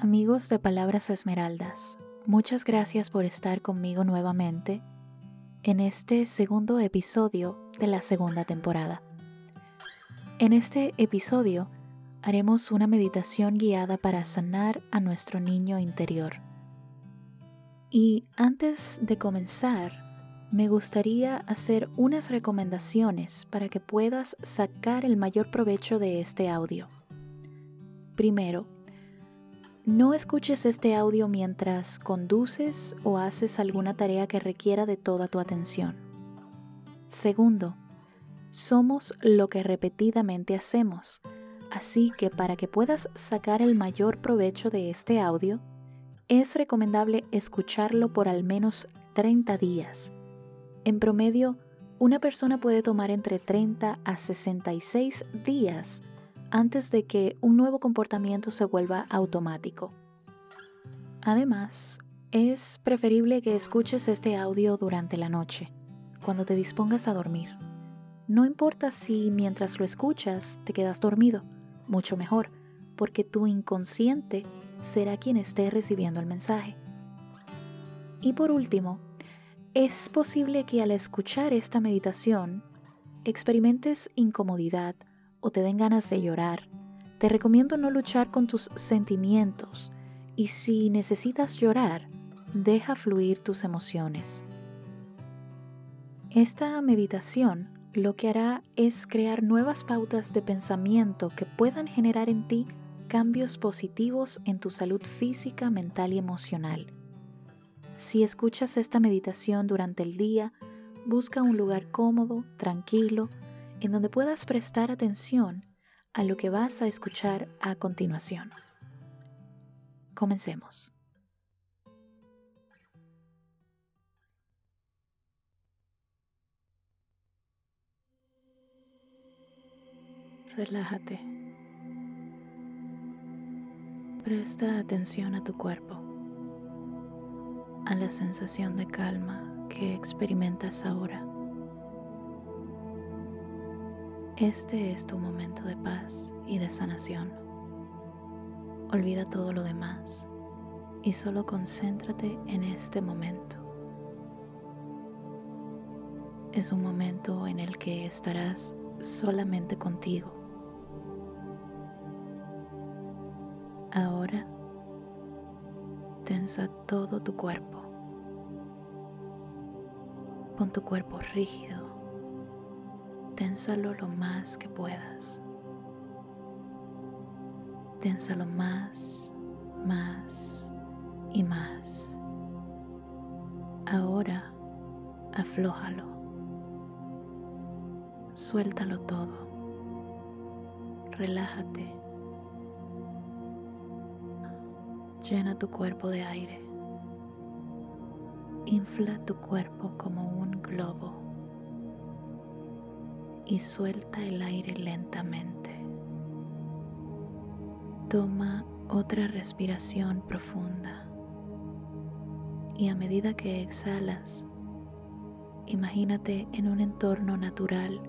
Amigos de Palabras Esmeraldas, muchas gracias por estar conmigo nuevamente en este segundo episodio de la segunda temporada. En este episodio haremos una meditación guiada para sanar a nuestro niño interior. Y antes de comenzar, me gustaría hacer unas recomendaciones para que puedas sacar el mayor provecho de este audio. Primero, no escuches este audio mientras conduces o haces alguna tarea que requiera de toda tu atención. Segundo, somos lo que repetidamente hacemos, así que para que puedas sacar el mayor provecho de este audio, es recomendable escucharlo por al menos 30 días. En promedio, una persona puede tomar entre 30 a 66 días antes de que un nuevo comportamiento se vuelva automático. Además, es preferible que escuches este audio durante la noche, cuando te dispongas a dormir. No importa si mientras lo escuchas te quedas dormido, mucho mejor, porque tu inconsciente será quien esté recibiendo el mensaje. Y por último, es posible que al escuchar esta meditación experimentes incomodidad o te den ganas de llorar, te recomiendo no luchar con tus sentimientos y si necesitas llorar, deja fluir tus emociones. Esta meditación lo que hará es crear nuevas pautas de pensamiento que puedan generar en ti cambios positivos en tu salud física, mental y emocional. Si escuchas esta meditación durante el día, busca un lugar cómodo, tranquilo, en donde puedas prestar atención a lo que vas a escuchar a continuación. Comencemos. Relájate. Presta atención a tu cuerpo, a la sensación de calma que experimentas ahora. Este es tu momento de paz y de sanación. Olvida todo lo demás y solo concéntrate en este momento. Es un momento en el que estarás solamente contigo. Ahora tensa todo tu cuerpo. Pon tu cuerpo rígido ténsalo lo más que puedas. Ténsalo más, más y más. Ahora aflójalo. Suéltalo todo. Relájate. Llena tu cuerpo de aire. Infla tu cuerpo como un globo y suelta el aire lentamente. Toma otra respiración profunda y a medida que exhalas, imagínate en un entorno natural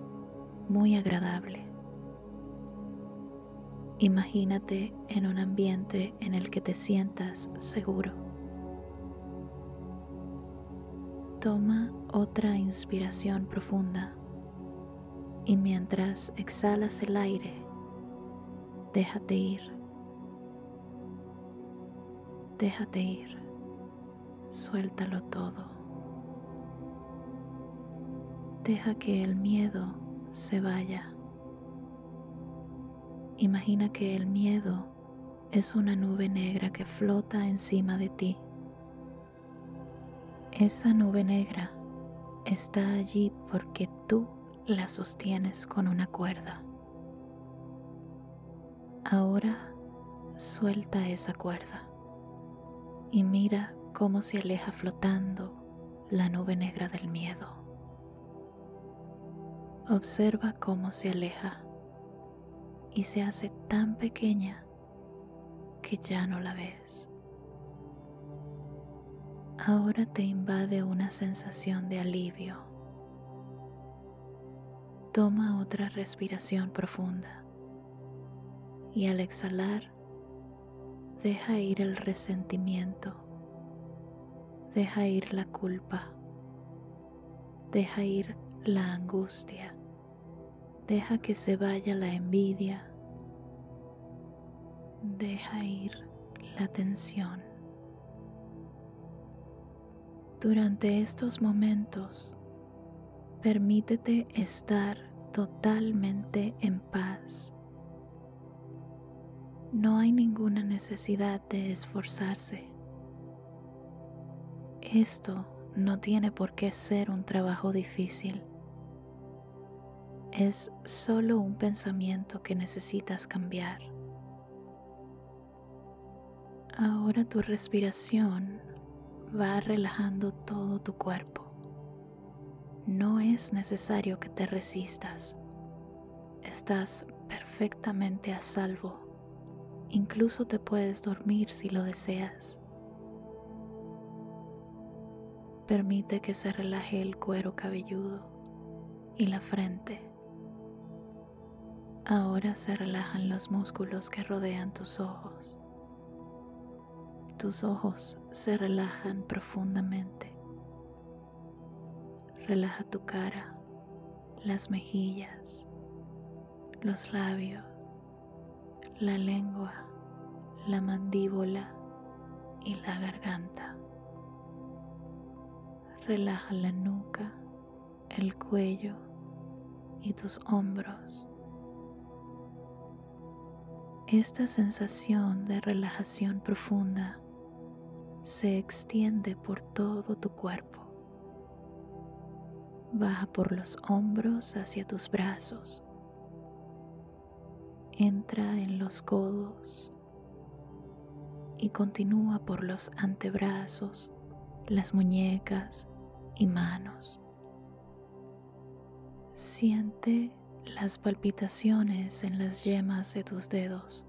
muy agradable. Imagínate en un ambiente en el que te sientas seguro. Toma otra inspiración profunda y mientras exhalas el aire, déjate ir. Déjate ir. Suéltalo todo. Deja que el miedo se vaya. Imagina que el miedo es una nube negra que flota encima de ti. Esa nube negra está allí porque tú la sostienes con una cuerda. Ahora suelta esa cuerda y mira cómo se aleja flotando la nube negra del miedo. Observa cómo se aleja y se hace tan pequeña que ya no la ves. Ahora te invade una sensación de alivio Toma otra respiración profunda y al exhalar, Deja ir el resentimiento. Deja ir la culpa. Deja ir la angustia. Deja que se vaya la envidia. Deja ir la tensión. Durante estos momentos, permítete estar totalmente en paz. No hay ninguna necesidad de esforzarse. Esto no tiene por qué ser un trabajo difícil. Es solo un pensamiento que necesitas cambiar. Ahora tu respiración va relajando todo tu cuerpo. No es necesario que te resistas. Estás perfectamente a salvo. Incluso te puedes dormir si lo deseas. Permite que se relaje el cuero cabelludo y la frente. Ahora se relajan los músculos que rodean tus ojos. Tus ojos se relajan profundamente. Relaja tu cara, las mejillas, los labios, la lengua, la mandíbula y la garganta. Relaja la nuca, el cuello y tus hombros. Esta sensación de relajación profunda se extiende por todo tu cuerpo. Baja por los hombros hacia tus brazos. Entra en los codos y continúa por los antebrazos, las muñecas y manos. Siente las palpitaciones en las yemas de tus dedos.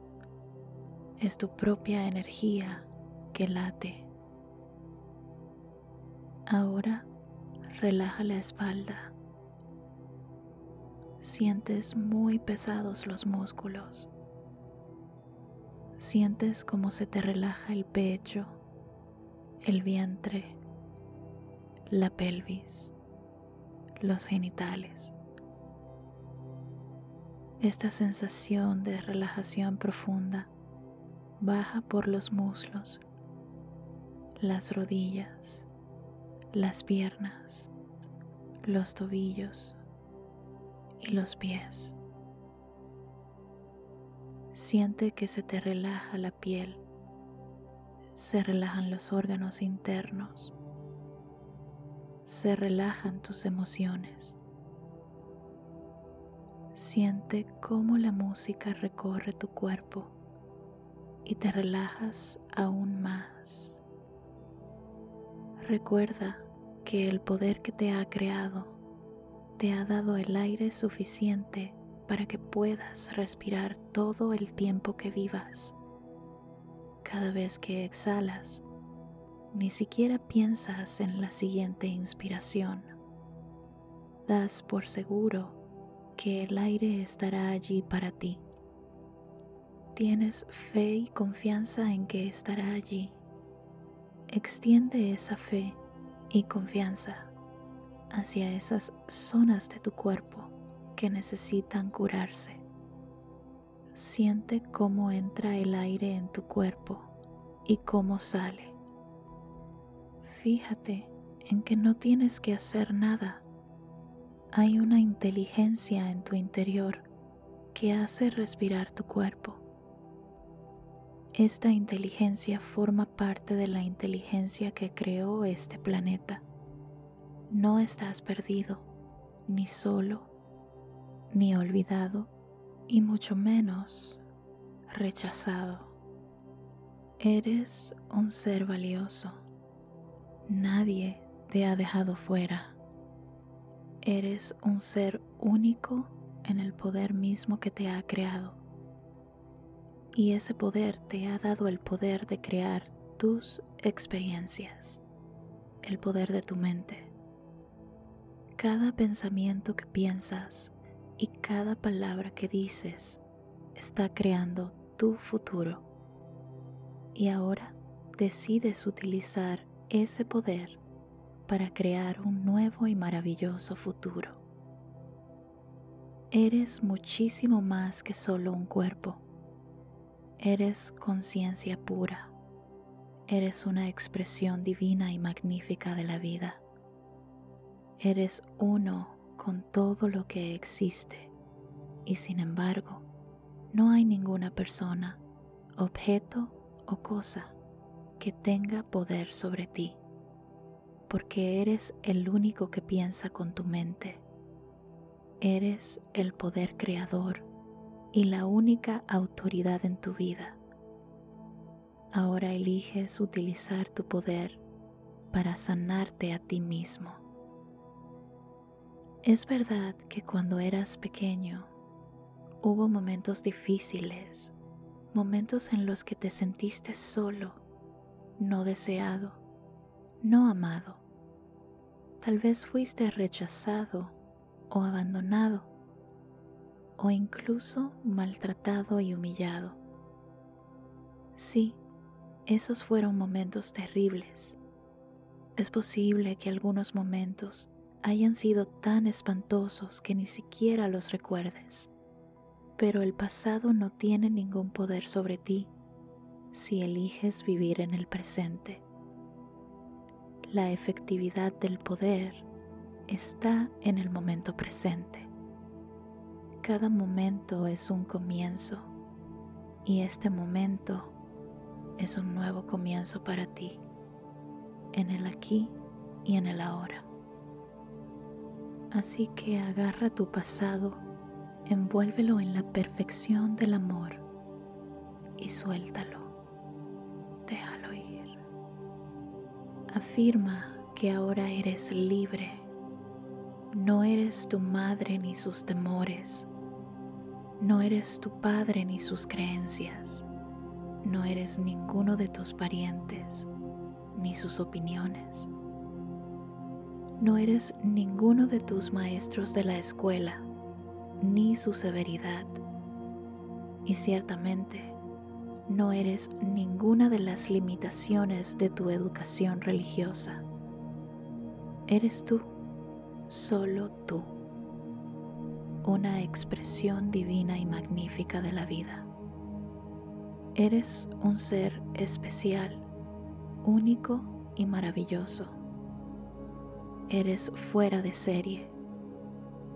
Es tu propia energía que late. Ahora relaja la espalda. Sientes muy pesados los músculos. Sientes como se te relaja el pecho, el vientre, la pelvis, los genitales. Esta sensación de relajación profunda baja por los muslos, las rodillas, las piernas, los tobillos y los pies. Siente que se te relaja la piel, se relajan los órganos internos, se relajan tus emociones. Siente cómo la música recorre tu cuerpo y te relajas aún más. Recuerda que el poder que te ha creado te ha dado el aire suficiente para que puedas respirar todo el tiempo que vivas. Cada vez que exhalas, ni siquiera piensas en la siguiente inspiración. Das por seguro que el aire estará allí para ti. Tienes fe y confianza en que estará allí. Extiende esa fe y confianza hacia esas zonas de tu cuerpo que necesitan curarse. Siente cómo entra el aire en tu cuerpo y cómo sale. Fíjate en que no tienes que hacer nada. Hay una inteligencia en tu interior que hace respirar tu cuerpo. Esta inteligencia forma parte de la inteligencia que creó este planeta. No estás perdido, ni solo, ni olvidado, y mucho menos rechazado. Eres un ser valioso. Nadie te ha dejado fuera. Eres un ser único en el poder mismo que te ha creado y ese poder te ha dado el poder de crear tus experiencias, el poder de tu mente. Cada pensamiento que piensas y cada palabra que dices está creando tu futuro. Y ahora decides utilizar ese poder para crear un nuevo y maravilloso futuro. Eres muchísimo más que solo un cuerpo. Eres conciencia pura. Eres una expresión divina y magnífica de la vida. Eres uno con todo lo que existe y sin embargo no hay ninguna persona, objeto o cosa que tenga poder sobre ti, porque eres el único que piensa con tu mente Eres el poder creador y la única autoridad en tu vida. Ahora eliges utilizar tu poder para sanarte a ti mismo. Es verdad que cuando eras pequeño hubo momentos difíciles, momentos en los que te sentiste solo, no deseado, no amado. Tal vez fuiste rechazado o abandonado o incluso maltratado y humillado. Sí, esos fueron momentos terribles. Es posible que algunos momentos hayan sido tan espantosos que ni siquiera los recuerdes, pero el pasado no tiene ningún poder sobre ti si eliges vivir en el presente. La efectividad del poder está en el momento presente. Cada momento es un comienzo y este momento es un nuevo comienzo para ti, en el aquí y en el ahora. Así que agarra tu pasado, envuélvelo en la perfección del amor y suéltalo. Déjalo ir. Afirma que ahora eres libre no eres tu madre ni sus temores. No eres tu padre ni sus creencias. No eres ninguno de tus parientes ni sus opiniones. No eres ninguno de tus maestros de la escuela ni su severidad. Y ciertamente no eres ninguna de las limitaciones de tu educación religiosa. Eres tú solo tú, una expresión divina y magnífica de la vida. Eres un ser especial, único y maravilloso. Eres fuera de serie.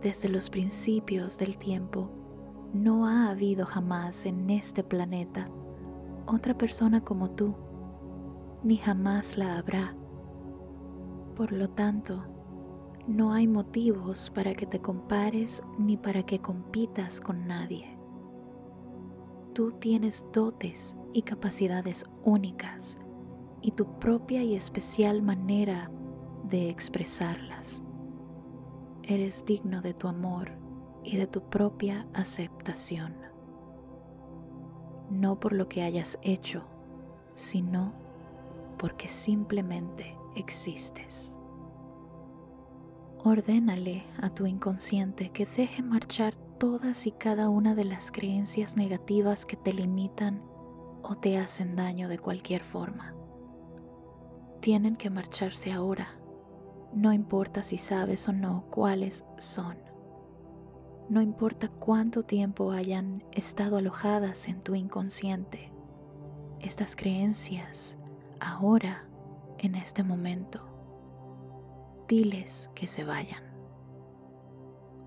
Desde los principios del tiempo, no ha habido jamás en este planeta otra persona como tú, ni jamás la habrá. Por lo tanto, no hay motivos para que te compares ni para que compitas con nadie. Tú tienes dotes y capacidades únicas y tu propia y especial manera de expresarlas. Eres digno de tu amor y de tu propia aceptación. No por lo que hayas hecho, sino porque simplemente existes. Ordénale a tu inconsciente que deje marchar todas y cada una de las creencias negativas que te limitan o te hacen daño de cualquier forma. Tienen que marcharse ahora, no importa si sabes o no cuáles son. No importa cuánto tiempo hayan estado alojadas en tu inconsciente, estas creencias ahora, en este momento diles que se vayan.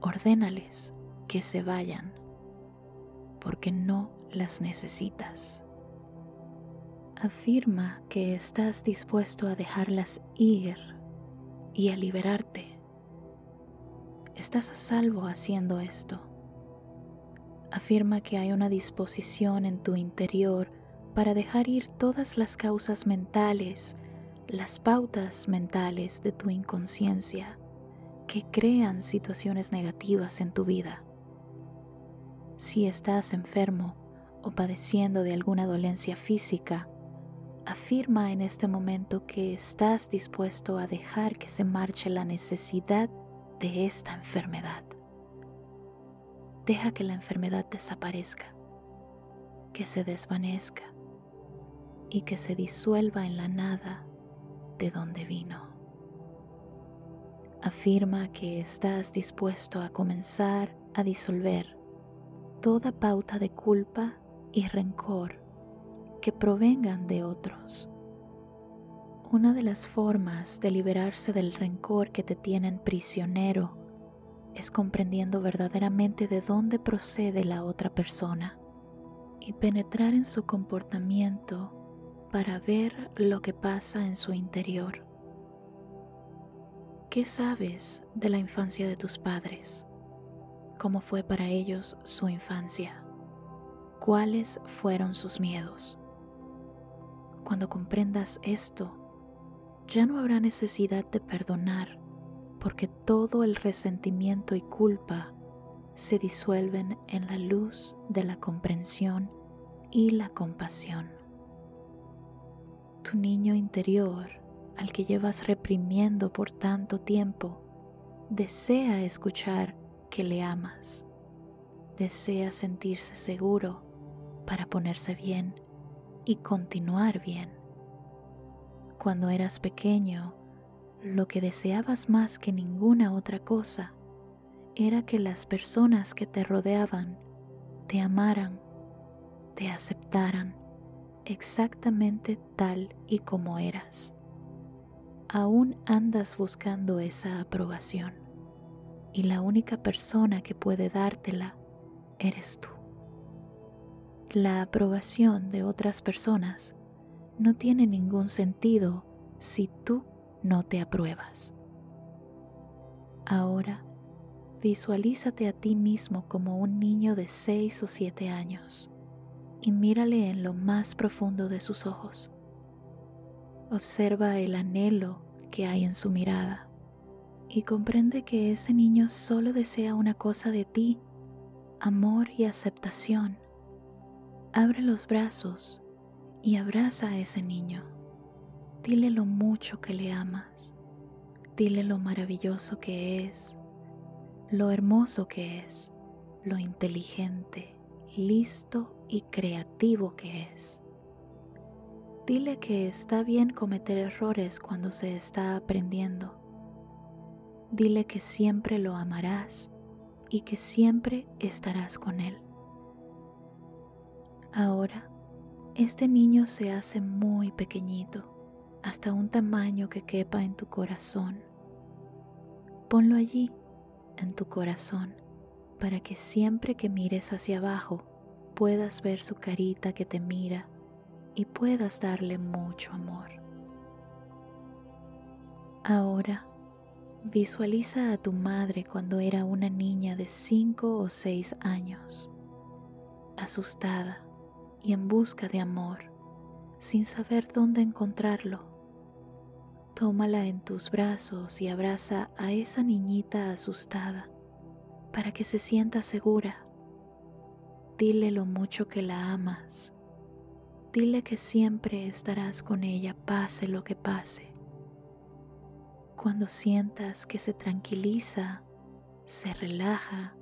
Ordénales que se vayan porque no las necesitas. Afirma que estás dispuesto a dejarlas ir y a liberarte. Estás a salvo haciendo esto. Afirma que hay una disposición en tu interior para dejar ir todas las causas mentales las pautas mentales de tu inconsciencia que crean situaciones negativas en tu vida. Si estás enfermo o padeciendo de alguna dolencia física, afirma en este momento que estás dispuesto a dejar que se marche la necesidad de esta enfermedad. Deja que la enfermedad desaparezca, que se desvanezca y que se disuelva en la nada de donde vino. Afirma que estás dispuesto a comenzar a disolver toda pauta de culpa y rencor que provengan de otros. Una de las formas de liberarse del rencor que te tienen prisionero es comprendiendo verdaderamente de dónde procede la otra persona y penetrar en su comportamiento para ver lo que pasa en su interior. ¿Qué sabes de la infancia de tus padres? ¿Cómo fue para ellos su infancia? ¿Cuáles fueron sus miedos? Cuando comprendas esto, ya no habrá necesidad de perdonar porque todo el resentimiento y culpa se disuelven en la luz de la comprensión y la compasión. Tu niño interior, al que llevas reprimiendo por tanto tiempo, desea escuchar que le amas, desea sentirse seguro para ponerse bien y continuar bien. Cuando eras pequeño, lo que deseabas más que ninguna otra cosa era que las personas que te rodeaban te amaran, te aceptaran exactamente tal y como eras. Aún andas buscando esa aprobación y la única persona que puede dártela eres tú. La aprobación de otras personas no tiene ningún sentido si tú no te apruebas. Ahora, visualízate a ti mismo como un niño de 6 o 7 años y mírale en lo más profundo de sus ojos. Observa el anhelo que hay en su mirada y comprende que ese niño solo desea una cosa de ti, amor y aceptación. Abre los brazos y abraza a ese niño. Dile lo mucho que le amas. Dile lo maravilloso que es, lo hermoso que es, lo inteligente, listo y creativo que es. Dile que está bien cometer errores cuando se está aprendiendo dile que siempre lo amarás y que siempre estarás con él. Ahora, este niño se hace muy pequeñito, hasta un tamaño que quepa en tu corazón. Ponlo allí, en tu corazón, para que siempre que mires hacia abajo puedas ver su carita que te mira y puedas darle mucho amor. Ahora, Visualiza a tu madre cuando era una niña de 5 o 6 años, asustada y en busca de amor, sin saber dónde encontrarlo. Tómala en tus brazos y abraza a esa niñita asustada para que se sienta segura. Dile lo mucho que la amas. Dile que siempre estarás con ella pase lo que pase cuando sientas que se tranquiliza, se relaja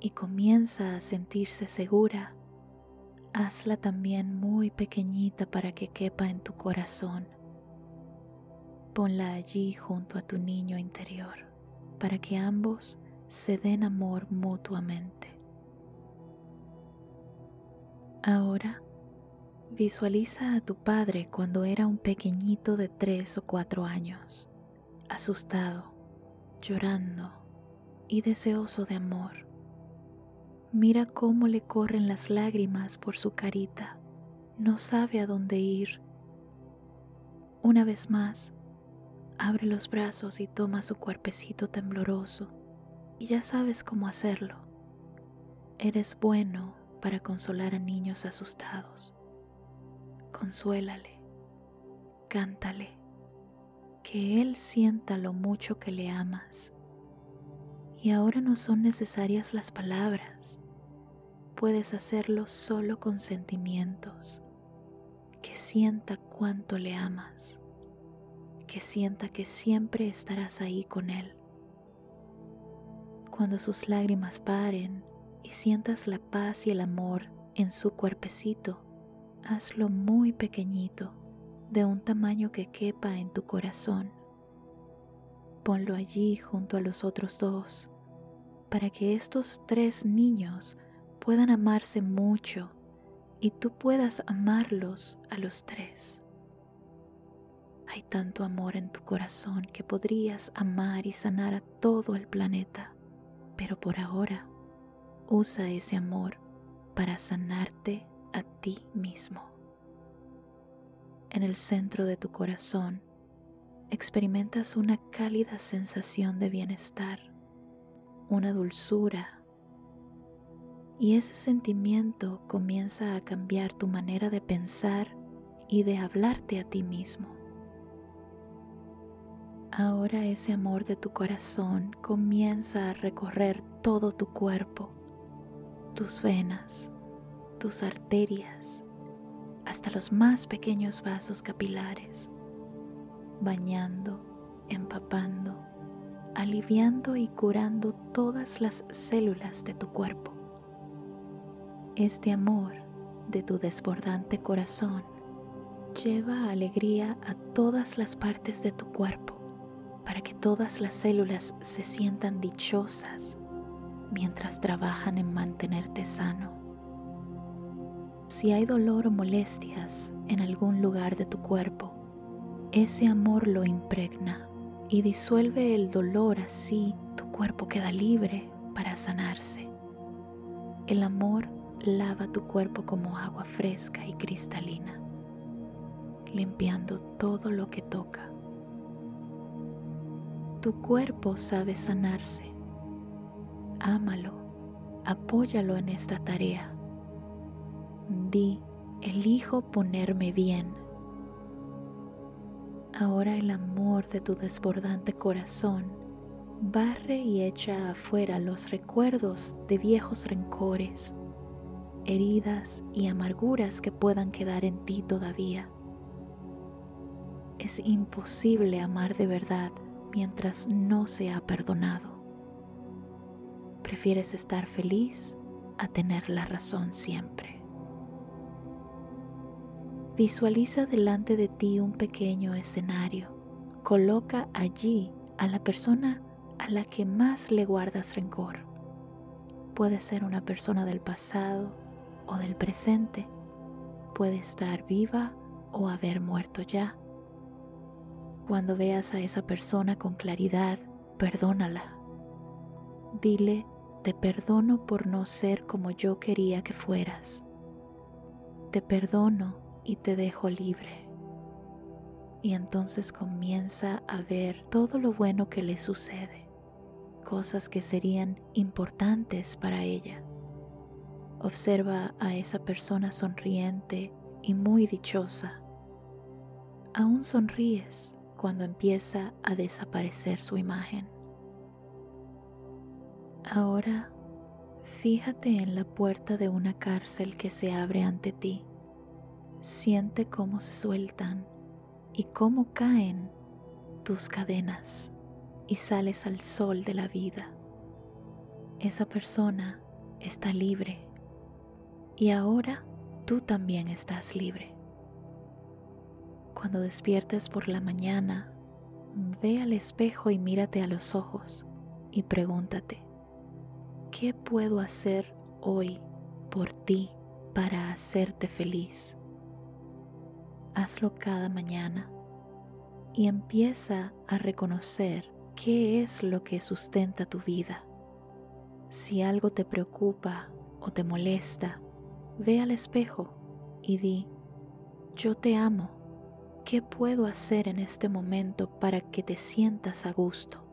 y comienza a sentirse segura, hazla también muy pequeñita para que quepa en tu corazón. Ponla allí junto a tu niño interior para que ambos se den amor mutuamente. Ahora, visualiza a tu padre cuando era un pequeñito de tres o cuatro años asustado, llorando y deseoso de amor. Mira cómo le corren las lágrimas por su carita. No sabe a dónde ir. Una vez más, abre los brazos y toma su cuerpecito tembloroso y ya sabes cómo hacerlo. Eres bueno para consolar a niños asustados. Consuélale, cántale que Él sienta lo mucho que le amas. Y ahora no son necesarias las palabras, puedes hacerlo solo con sentimientos, que sienta cuánto le amas, que sienta que siempre estarás ahí con Él. Cuando sus lágrimas paren y sientas la paz y el amor en su cuerpecito, hazlo muy pequeñito, de un tamaño que quepa en tu corazón. Ponlo allí junto a los otros dos, para que estos tres niños puedan amarse mucho y tú puedas amarlos a los tres. Hay tanto amor en tu corazón que podrías amar y sanar a todo el planeta, pero por ahora usa ese amor para sanarte a ti mismo. En el centro de tu corazón experimentas una cálida sensación de bienestar, una dulzura, y ese sentimiento comienza a cambiar tu manera de pensar y de hablarte a ti mismo. Ahora ese amor de tu corazón comienza a recorrer todo tu cuerpo, tus venas, tus arterias, hasta los más pequeños vasos capilares, bañando, empapando, aliviando y curando todas las células de tu cuerpo. Este amor de tu desbordante corazón lleva alegría a todas las partes de tu cuerpo para que todas las células se sientan dichosas mientras trabajan en mantenerte sano. Si hay dolor o molestias en algún lugar de tu cuerpo, ese amor lo impregna y disuelve el dolor así tu cuerpo queda libre para sanarse. El amor lava tu cuerpo como agua fresca y cristalina, limpiando todo lo que toca tu cuerpo sabe sanarse. Ámalo, apóyalo en esta tarea. Di, elijo ponerme bien. Ahora el amor de tu desbordante corazón barre y echa afuera los recuerdos de viejos rencores, heridas y amarguras que puedan quedar en ti todavía. Es imposible amar de verdad mientras no se ha perdonado. Prefieres estar feliz a tener la razón siempre. Visualiza delante de ti un pequeño escenario. Coloca allí a la persona a la que más le guardas rencor. Puede ser una persona del pasado o del presente. Puede estar viva o haber muerto ya cuando veas a esa persona con claridad, perdónala. Dile, te perdono por no ser como yo quería que fueras. Te perdono y te dejo libre. Y entonces comienza a ver todo lo bueno que le sucede, cosas que serían importantes para ella. Observa a esa persona sonriente y muy dichosa. Aún sonríes cuando empieza a desaparecer su imagen. Ahora fíjate en la puerta de una cárcel que se abre ante ti. Siente cómo se sueltan y cómo caen tus cadenas y sales al sol de la vida. Esa persona está libre y ahora tú también estás libre. Cuando despiertes por la mañana, ve al espejo y mírate a los ojos y pregúntate, ¿qué puedo hacer hoy por ti para hacerte feliz? Hazlo cada mañana y empieza a reconocer qué es lo que sustenta tu vida. Si algo te preocupa o te molesta, ve al espejo y di, yo te amo ¿Qué puedo hacer en este momento para que te sientas a gusto?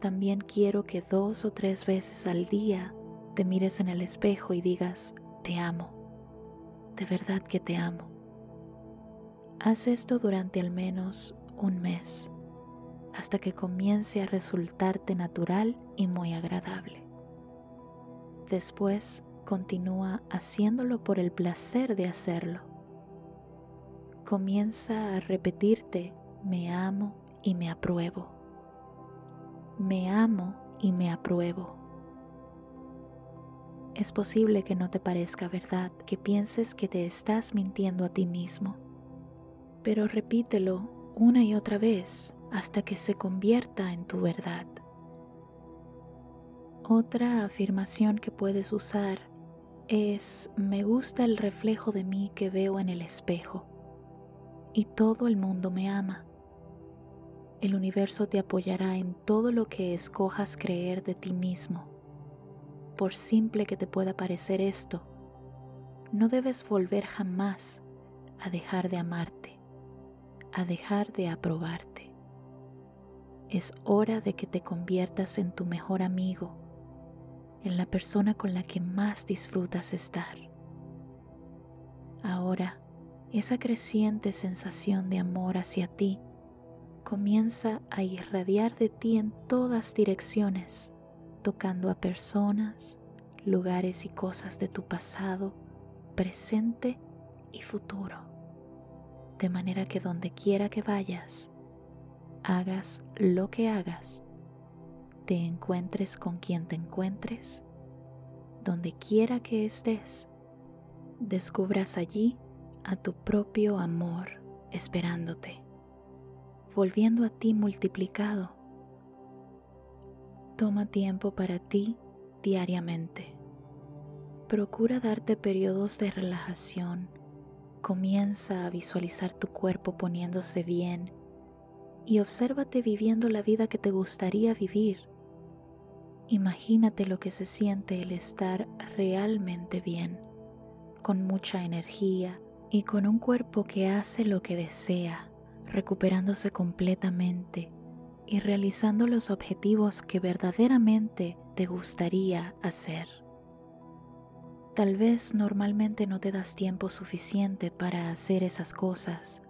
También quiero que dos o tres veces al día te mires en el espejo y digas, te amo, de verdad que te amo. Haz esto durante al menos un mes, hasta que comience a resultarte natural y muy agradable. Después, continúa haciéndolo por el placer de hacerlo comienza a repetirte, me amo y me apruebo. Me amo y me apruebo. es posible que no te parezca verdad, que pienses que te estás mintiendo a ti mismo. Pero repítelo una y otra vez hasta que se convierta en tu verdad. Otra afirmación que puedes usar es me gusta el reflejo de mí que veo en el espejo y todo el mundo me ama. El universo te apoyará en todo lo que escojas creer de ti mismo por simple que te pueda parecer esto, no debes volver jamás a dejar de amarte, a dejar de aprobarte. Es hora de que te conviertas en tu mejor amigo, en la persona con la que más disfrutas estar. Ahora, esa creciente sensación de amor hacia ti comienza a irradiar de ti en todas direcciones tocando a personas, lugares y cosas de tu pasado, presente y futuro. De manera que donde quiera que vayas, hagas lo que hagas, te encuentres con quien te encuentres, donde quiera que estés, descubras allí a tu propio amor esperándote, volviendo a ti multiplicado Toma tiempo para ti diariamente. Procura darte periodos de relajación. Comienza a visualizar tu cuerpo poniéndose bien y obsérvate viviendo la vida que te gustaría vivir. Imagínate lo que se siente el estar realmente bien, con mucha energía y con un cuerpo que hace lo que desea, recuperándose completamente y realizando los objetivos que verdaderamente te gustaría hacer. Tal vez normalmente no te das tiempo suficiente para hacer esas cosas,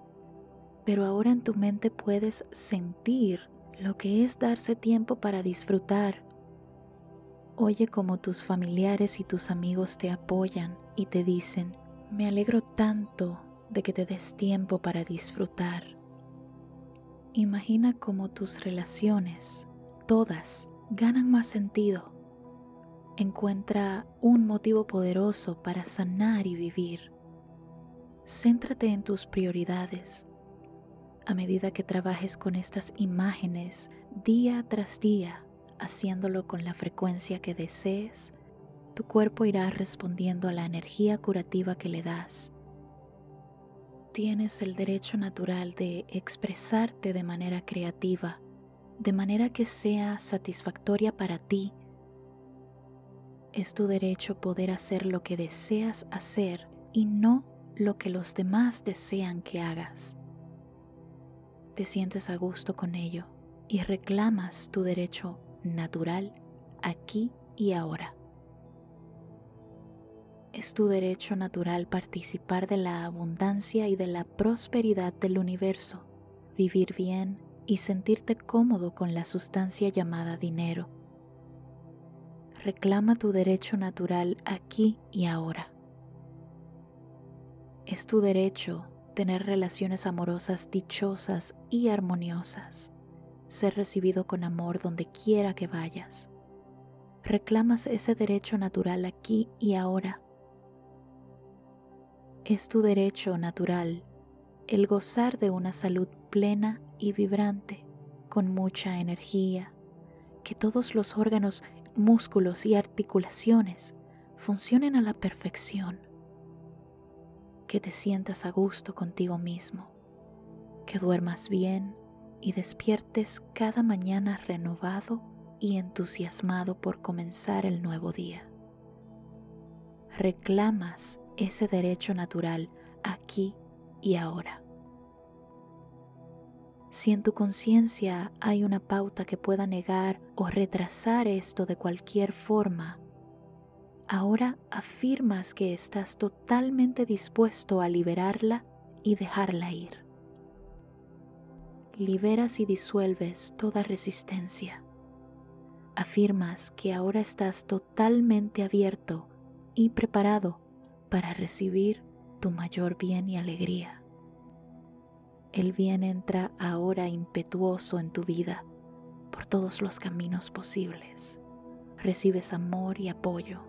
pero ahora en tu mente puedes sentir lo que es darse tiempo para disfrutar. Oye cómo tus familiares y tus amigos te apoyan y te dicen, me alegro tanto de que te des tiempo para disfrutar. Imagina cómo tus relaciones, todas, ganan más sentido. Encuentra un motivo poderoso para sanar y vivir. Céntrate en tus prioridades. A medida que trabajes con estas imágenes día tras día, haciéndolo con la frecuencia que desees, tu cuerpo irá respondiendo a la energía curativa que le das tienes el derecho natural de expresarte de manera creativa, de manera que sea satisfactoria para ti. Es tu derecho poder hacer lo que deseas hacer y no lo que los demás desean que hagas. Te sientes a gusto con ello y reclamas tu derecho natural aquí y ahora. Es tu derecho natural participar de la abundancia y de la prosperidad del universo, vivir bien y sentirte cómodo con la sustancia llamada dinero. Reclama tu derecho natural aquí y ahora. Es tu derecho tener relaciones amorosas dichosas y armoniosas, ser recibido con amor donde quiera que vayas. Reclamas ese derecho natural aquí y ahora es tu derecho natural el gozar de una salud plena y vibrante, con mucha energía, que todos los órganos, músculos y articulaciones funcionen a la perfección, que te sientas a gusto contigo mismo, que duermas bien y despiertes cada mañana renovado y entusiasmado por comenzar el nuevo día. Reclamas ese derecho natural aquí y ahora. Si en tu conciencia hay una pauta que pueda negar o retrasar esto de cualquier forma, ahora afirmas que estás totalmente dispuesto a liberarla y dejarla ir. Liberas y disuelves toda resistencia. Afirmas que ahora estás totalmente abierto y preparado para recibir tu mayor bien y alegría. El bien entra ahora impetuoso en tu vida por todos los caminos posibles. Recibes amor y apoyo.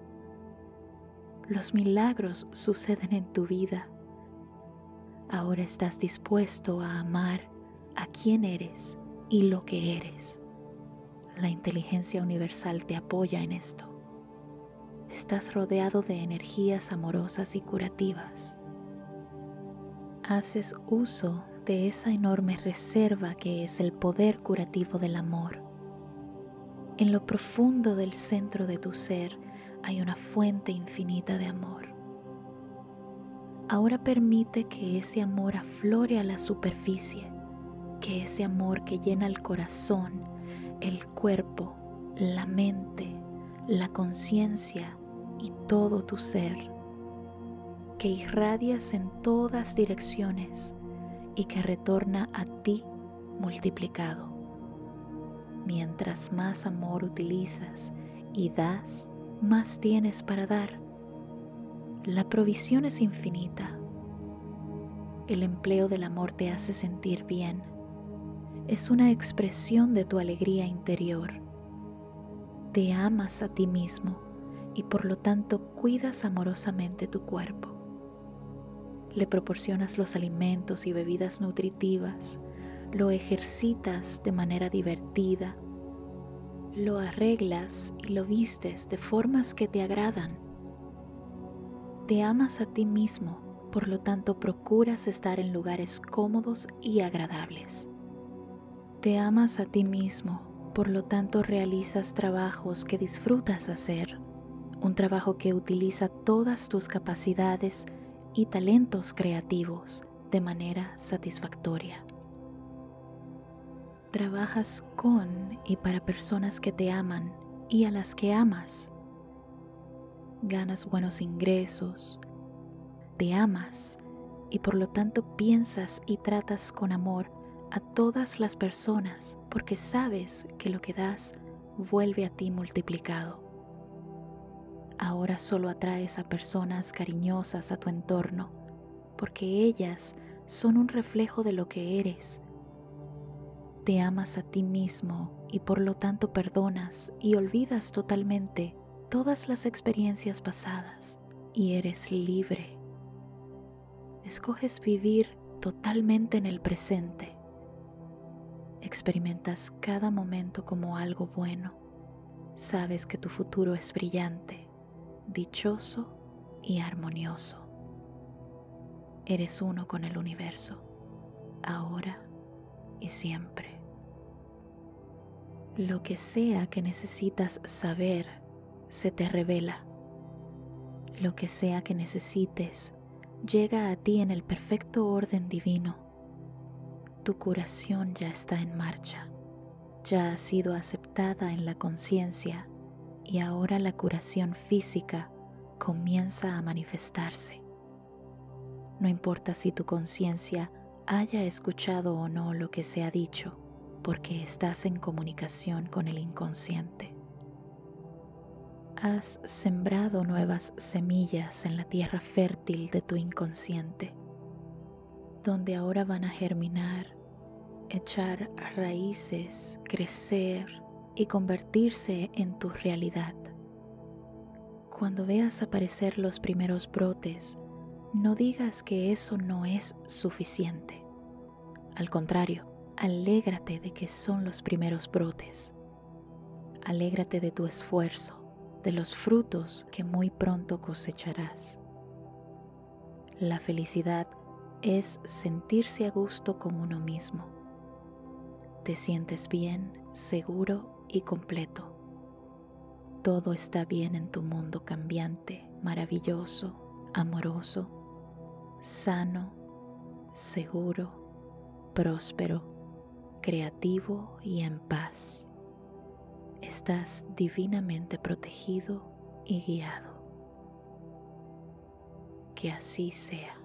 los milagros suceden en tu vida. Ahora estás dispuesto a amar a quien eres y lo que eres. La inteligencia universal te apoya en esto. Estás rodeado de energías amorosas y curativas. Haces uso de esa enorme reserva que es el poder curativo del amor. En lo profundo del centro de tu ser hay una fuente infinita de amor. Ahora permite que ese amor aflore a la superficie, que ese amor que llena el corazón, el cuerpo, la mente, la conciencia y todo tu ser, que irradias en todas direcciones y que retorna a ti multiplicado. Mientras más amor utilizas y das, más tienes para dar. La provisión es infinita. El empleo del amor te hace sentir bien. Es una expresión de tu alegría interior. Te amas a ti mismo y por lo tanto cuidas amorosamente tu cuerpo. Le proporcionas los alimentos y bebidas nutritivas, lo ejercitas de manera divertida, lo arreglas y lo vistes de formas que te agradan. Te amas a ti mismo, por lo tanto procuras estar en lugares cómodos y agradables. Te amas a ti mismo, por lo tanto realizas trabajos que disfrutas hacer, un trabajo que utiliza todas tus capacidades y talentos creativos de manera satisfactoria. Trabajas con y para personas que te aman y a las que amas. Ganas buenos ingresos, te amas y por lo tanto piensas y tratas con amor a todas las personas porque sabes que lo que das vuelve a ti multiplicado. Ahora solo atraes a personas cariñosas a tu entorno porque ellas son un reflejo de lo que eres te amas a ti mismo y por lo tanto perdonas y olvidas totalmente todas las experiencias pasadas y eres libre. Escoges vivir totalmente en el presente. Experimentas cada momento como algo bueno. Sabes que tu futuro es brillante, dichoso y armonioso. Eres uno con el universo, ahora y siempre. Lo que sea que necesitas saber se te revela. Lo que sea que necesites llega a ti en el perfecto orden divino. Tu curación ya está en marcha, ya ha sido aceptada en la conciencia y ahora la curación física comienza a manifestarse. No importa si tu conciencia haya escuchado o no lo que se ha dicho, porque estás en comunicación con el inconsciente. Has sembrado nuevas semillas en la tierra fértil de tu inconsciente, donde ahora van a germinar, echar raíces, crecer y convertirse en tu realidad. Cuando veas aparecer los primeros brotes, no digas que eso no es suficiente. Al contrario, alégrate de que son los primeros brotes. Alégrate de tu esfuerzo, de los frutos que muy pronto cosecharás. La felicidad es sentirse a gusto con uno mismo. Te sientes bien, seguro y completo. Todo está bien en tu mundo cambiante, maravilloso, amoroso, sano, seguro, próspero creativo y en paz. Estás divinamente protegido y guiado. Que así sea.